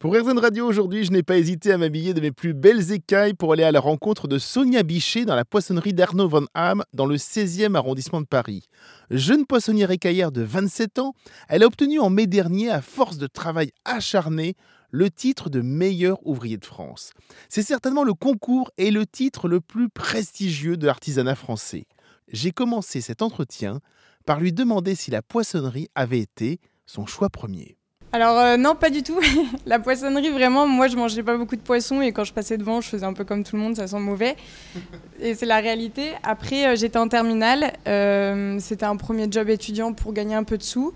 Pour RZN Radio aujourd'hui, je n'ai pas hésité à m'habiller de mes plus belles écailles pour aller à la rencontre de Sonia Bichet dans la poissonnerie d'Arnaud Van Ham dans le 16e arrondissement de Paris. Jeune poissonnière écaillère de 27 ans, elle a obtenu en mai dernier, à force de travail acharné, le titre de meilleur ouvrier de France. C'est certainement le concours et le titre le plus prestigieux de l'artisanat français. J'ai commencé cet entretien par lui demander si la poissonnerie avait été son choix premier. Alors euh, non, pas du tout. la poissonnerie, vraiment, moi je mangeais pas beaucoup de poissons et quand je passais devant, je faisais un peu comme tout le monde, ça sent mauvais. Et c'est la réalité. Après, euh, j'étais en terminale. Euh, c'était un premier job étudiant pour gagner un peu de sous.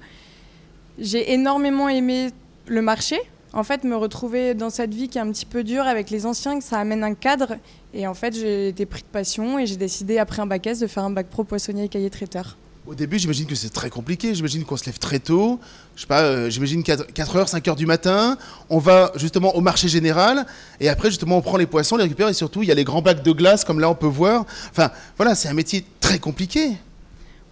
J'ai énormément aimé le marché. En fait, me retrouver dans cette vie qui est un petit peu dure avec les anciens, que ça amène un cadre. Et en fait, j'ai été pris de passion et j'ai décidé, après un bac S, de faire un bac pro poissonnier et cahier traiteur. Au début, j'imagine que c'est très compliqué. J'imagine qu'on se lève très tôt. Je sais pas, euh, j'imagine 4, h 5 h du matin. On va justement au marché général. Et après, justement, on prend les poissons, les récupère. Et surtout, il y a les grands bacs de glace, comme là, on peut voir. Enfin, voilà, c'est un métier très compliqué.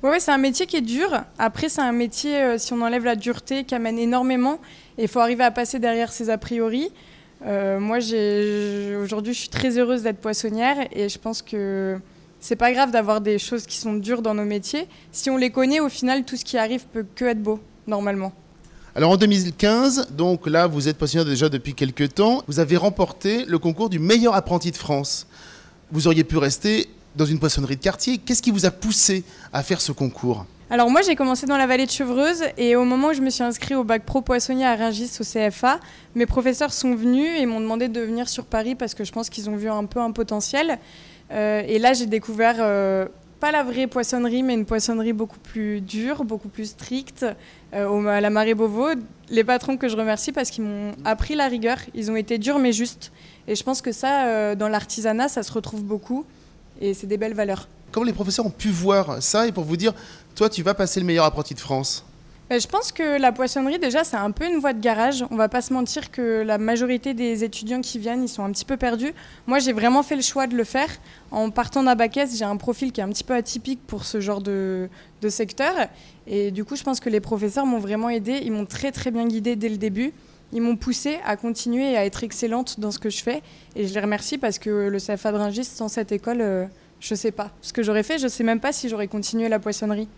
Oui, ouais, c'est un métier qui est dur. Après, c'est un métier, euh, si on enlève la dureté, qui amène énormément. Et il faut arriver à passer derrière ses a priori. Euh, moi, aujourd'hui, je suis très heureuse d'être poissonnière. Et je pense que c'est pas grave d'avoir des choses qui sont dures dans nos métiers. Si on les connaît, au final, tout ce qui arrive peut que être beau, normalement. Alors en 2015, donc là, vous êtes poissonnière déjà depuis quelques temps. Vous avez remporté le concours du meilleur apprenti de France. Vous auriez pu rester dans une poissonnerie de quartier. Qu'est-ce qui vous a poussé à faire ce concours? Alors moi j'ai commencé dans la vallée de Chevreuse et au moment où je me suis inscrit au bac pro poissonnier à Rungis au CFA, mes professeurs sont venus et m'ont demandé de venir sur Paris parce que je pense qu'ils ont vu un peu un potentiel. Euh, et là, j'ai découvert euh, pas la vraie poissonnerie, mais une poissonnerie beaucoup plus dure, beaucoup plus stricte, euh, à la marée Beauvau. Les patrons que je remercie parce qu'ils m'ont appris la rigueur. Ils ont été durs mais justes. Et je pense que ça, dans l'artisanat, ça se retrouve beaucoup. Et c'est des belles valeurs. Comment les professeurs ont pu voir ça et pour vous dire, toi, tu vas passer le meilleur apprenti de France? Euh, je pense que la poissonnerie, déjà, c'est un peu une voie de garage. On va pas se mentir que la majorité des étudiants qui viennent, ils sont un petit peu perdus. Moi, j'ai vraiment fait le choix de le faire. En partant bac j'ai un profil qui est un petit peu atypique pour ce genre de, secteur. Et du coup, je pense que les professeurs m'ont vraiment aidé. Ils m'ont très, très bien guidé dès le début. Ils m'ont poussé à continuer et à être excellente dans ce que je fais. Et je les remercie parce que le CFA de sans cette école, euh, je ne sais pas ce que j'aurais fait. Je ne sais même pas si j'aurais continué la poissonnerie.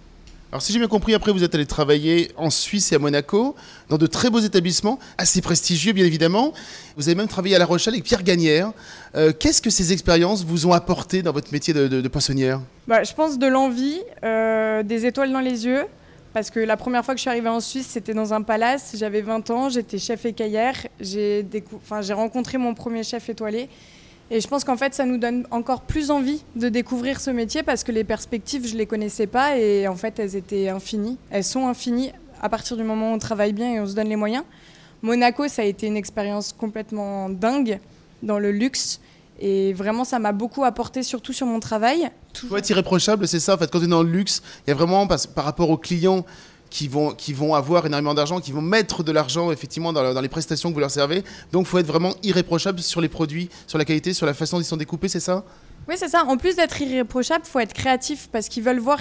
Alors si j'ai bien compris, après vous êtes allé travailler en Suisse et à Monaco, dans de très beaux établissements, assez prestigieux bien évidemment. Vous avez même travaillé à La Rochelle avec Pierre Gagnère. Euh, qu'est-ce que ces expériences vous ont apporté dans votre métier de, poissonnière? Bah, Je pense de l'envie, euh, des étoiles dans les yeux. Parce que la première fois que je suis arrivée en Suisse, c'était dans un palace. J'avais 20 ans, j'étais chef écaillère. J'ai rencontré mon premier chef étoilé. Et je pense qu'en fait, ça nous donne encore plus envie de découvrir ce métier parce que les perspectives, je ne les connaissais pas et en fait, elles étaient infinies. Elles sont infinies à partir du moment où on travaille bien et on se donne les moyens. Monaco, ça a été une expérience complètement dingue dans le luxe. Et vraiment, ça m'a beaucoup apporté, surtout sur mon travail. Il faut être irréprochable, c'est ça. En fait, quand on est dans le luxe, il y a vraiment, par rapport aux clients, qui vont, qui vont avoir énormément d'argent, qui vont mettre de l'argent effectivement dans, les prestations que vous leur servez. Donc faut être vraiment irréprochable sur les produits, sur la qualité, sur la façon dont ils sont découpés, c'est ça? Oui, c'est ça. En plus d'être irréprochable, faut être créatif parce qu'ils veulent voir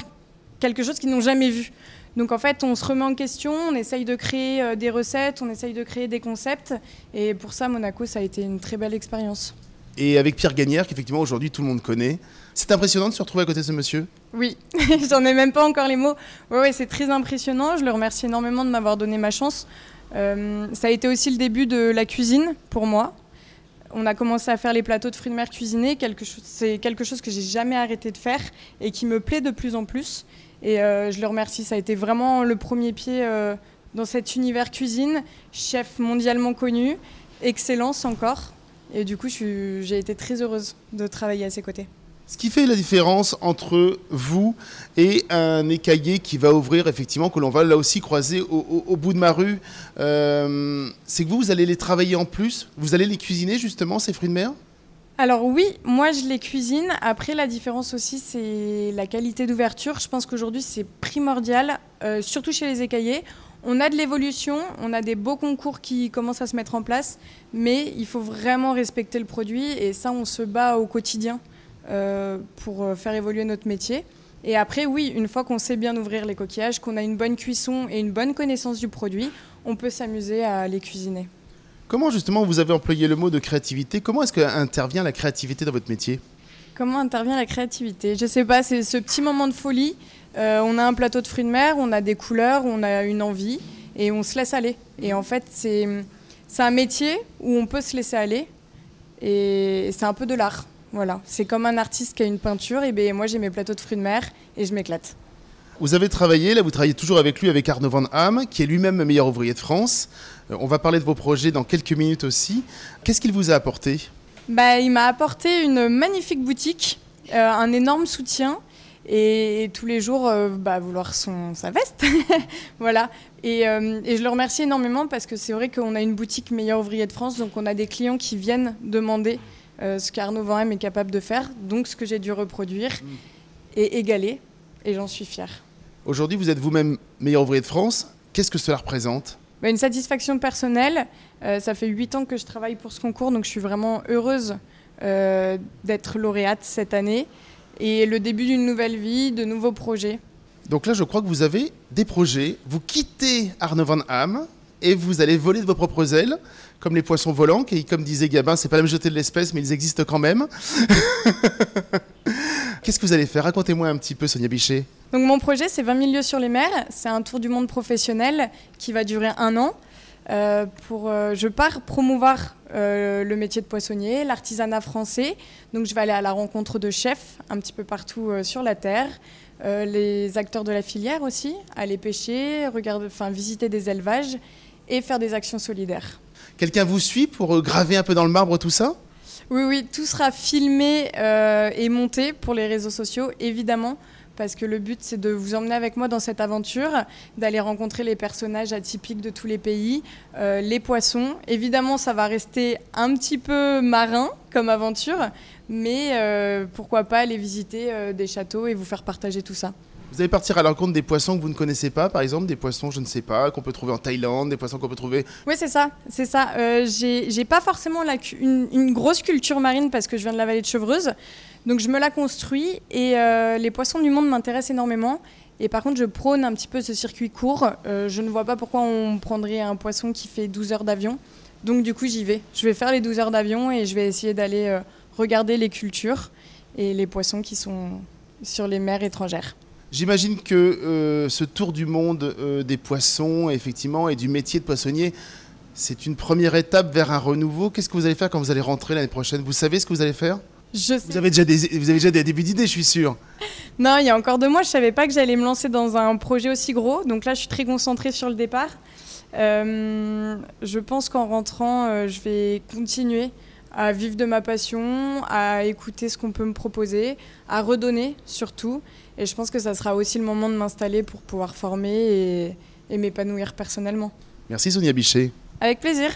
quelque chose qu'ils n'ont jamais vu. Donc en fait, on se remet en question, on essaye de créer euh, des recettes, on essaye de créer des concepts. Et pour ça, Monaco, ça a été une très belle expérience. Et avec Pierre Gagnère, qu'effectivement aujourd'hui tout le monde connaît. C'est impressionnant de se retrouver à côté de ce monsieur Oui, j'en ai même pas encore les mots. Oui, ouais, c'est très impressionnant. Je le remercie énormément de m'avoir donné ma chance. Euh, ça a été aussi le début de la cuisine pour moi. On a commencé à faire les plateaux de fruits de mer cuisinés. C'est quelque chose que j'ai jamais arrêté de faire et qui me plaît de plus en plus. Et euh, je le remercie. Ça a été vraiment le premier pied euh, dans cet univers cuisine. Chef mondialement connu, excellence encore. Et du coup, j'ai été très heureuse de travailler à ses côtés. Ce qui fait la différence entre vous et un écaillé qui va ouvrir, effectivement, que l'on va là aussi croiser au, bout de ma rue, euh, c'est que vous, vous allez les travailler en plus Vous allez les cuisiner, justement, ces fruits de mer? Alors oui, moi je les cuisine. Après la différence aussi c'est la qualité d'ouverture. Je pense qu'aujourd'hui c'est primordial, euh, surtout chez les écaillés. On a de l'évolution, on a des beaux concours qui commencent à se mettre en place, mais il faut vraiment respecter le produit et ça on se bat au quotidien. Euh, pour euh, faire évoluer notre métier. Et après, oui, une fois qu'on sait bien ouvrir les coquillages, qu'on a une bonne cuisson et une bonne connaissance du produit, on peut s'amuser à les cuisiner. Comment justement vous avez employé le mot de créativité? Comment est-ce qu'intervient la créativité dans votre métier? Comment intervient la créativité? Je sais pas, c'est ce petit moment de folie. Euh, on a un plateau de fruits de mer, on a des couleurs, on a une envie et on se laisse aller. Et en fait, c'est un métier où on peut se laisser aller et c'est un peu de l'art. Voilà, c'est comme un artiste qui a une peinture, et ben moi j'ai mes plateaux de fruits de mer et je m'éclate. Vous avez travaillé, là vous travaillez toujours avec lui, avec Arnaud Van Ham, qui est lui-même meilleur ouvrier de France. Euh, on va parler de vos projets dans quelques minutes aussi. Qu'est-ce qu'il vous a apporté? Bah, Il m'a apporté une magnifique boutique, euh, un énorme soutien et, tous les jours euh, bah, vouloir son, sa veste. voilà. Et, et, je le remercie énormément parce que c'est vrai qu'on a une boutique meilleur ouvrier de France, donc on a des clients qui viennent demander euh, ce qu'Arnaud Van est capable de faire, donc ce que j'ai dû reproduire mm. et égaler, et j'en suis fière. Aujourd'hui, vous êtes vous-même meilleur ouvrier de France. Qu'est-ce que cela représente? Bah, Une satisfaction personnelle. Euh, ça fait huit ans que je travaille pour ce concours, donc je suis vraiment heureuse euh, d'être lauréate cette année. Et le début d'une nouvelle vie, de nouveaux projets. Donc là, je crois que vous avez des projets. Vous quittez Arnaud Van Ham et vous allez voler de vos propres ailes, comme les poissons volants, qui, comme disait Gabin, c'est pas la même jeter de l'espèce, mais ils existent quand même. Qu'est-ce que vous allez faire? Racontez-moi un petit peu, Sonia Bichet. Donc mon projet, c'est 20 000 lieux sur les mers. C'est un tour du monde professionnel qui va durer un an. Euh, pour, euh, je pars promouvoir euh, le métier de poissonnier, l'artisanat français. Donc je vais aller à la rencontre de chefs un petit peu partout sur la terre. les acteurs de la filière aussi, aller pêcher, regarder, enfin, visiter des élevages et faire des actions solidaires. Quelqu'un vous suit pour graver un peu dans le marbre tout ça? Oui, oui, tout sera filmé et monté pour les réseaux sociaux, évidemment, parce que le but, c'est de vous emmener avec moi dans cette aventure, d'aller rencontrer les personnages atypiques de tous les pays, euh, les poissons. Évidemment, ça va rester un petit peu marin comme aventure, mais pourquoi pas aller visiter des châteaux et vous faire partager tout ça. Vous allez partir à l'encontre des poissons que vous ne connaissez pas, par exemple, des poissons, je ne sais pas, qu'on peut trouver en Thaïlande, des poissons qu'on peut trouver. Oui, c'est ça, c'est ça. Euh, j'ai pas forcément la, une, grosse culture marine parce que je viens de la vallée de Chevreuse, donc je me la construis et euh, les poissons du monde m'intéressent énormément. Et par contre, je prône un petit peu ce circuit court. Euh, je ne vois pas pourquoi on prendrait un poisson qui fait 12 heures d'avion. Donc du coup, j'y vais. Je vais faire les 12 heures d'avion et je vais essayer d'aller regarder les cultures et les poissons qui sont sur les mers étrangères. J'imagine que euh, ce tour du monde euh, des poissons, effectivement, et du métier de poissonnier, c'est une première étape vers un renouveau. Qu'est-ce que vous allez faire quand vous allez rentrer l'année prochaine? Vous savez ce que vous allez faire? Je vous, avez déjà des, vous avez déjà des débuts d'idées, je suis sûr. Non, il y a encore deux mois, je ne savais pas que j'allais me lancer dans un projet aussi gros. Donc là, je suis très concentrée sur le départ. Euh, je pense qu'en rentrant, je vais continuer à vivre de ma passion, à écouter ce qu'on peut me proposer, à redonner surtout. Et je pense que ça sera aussi le moment de m'installer pour pouvoir former et, et m'épanouir personnellement. Merci Sonia Bichet. Avec plaisir.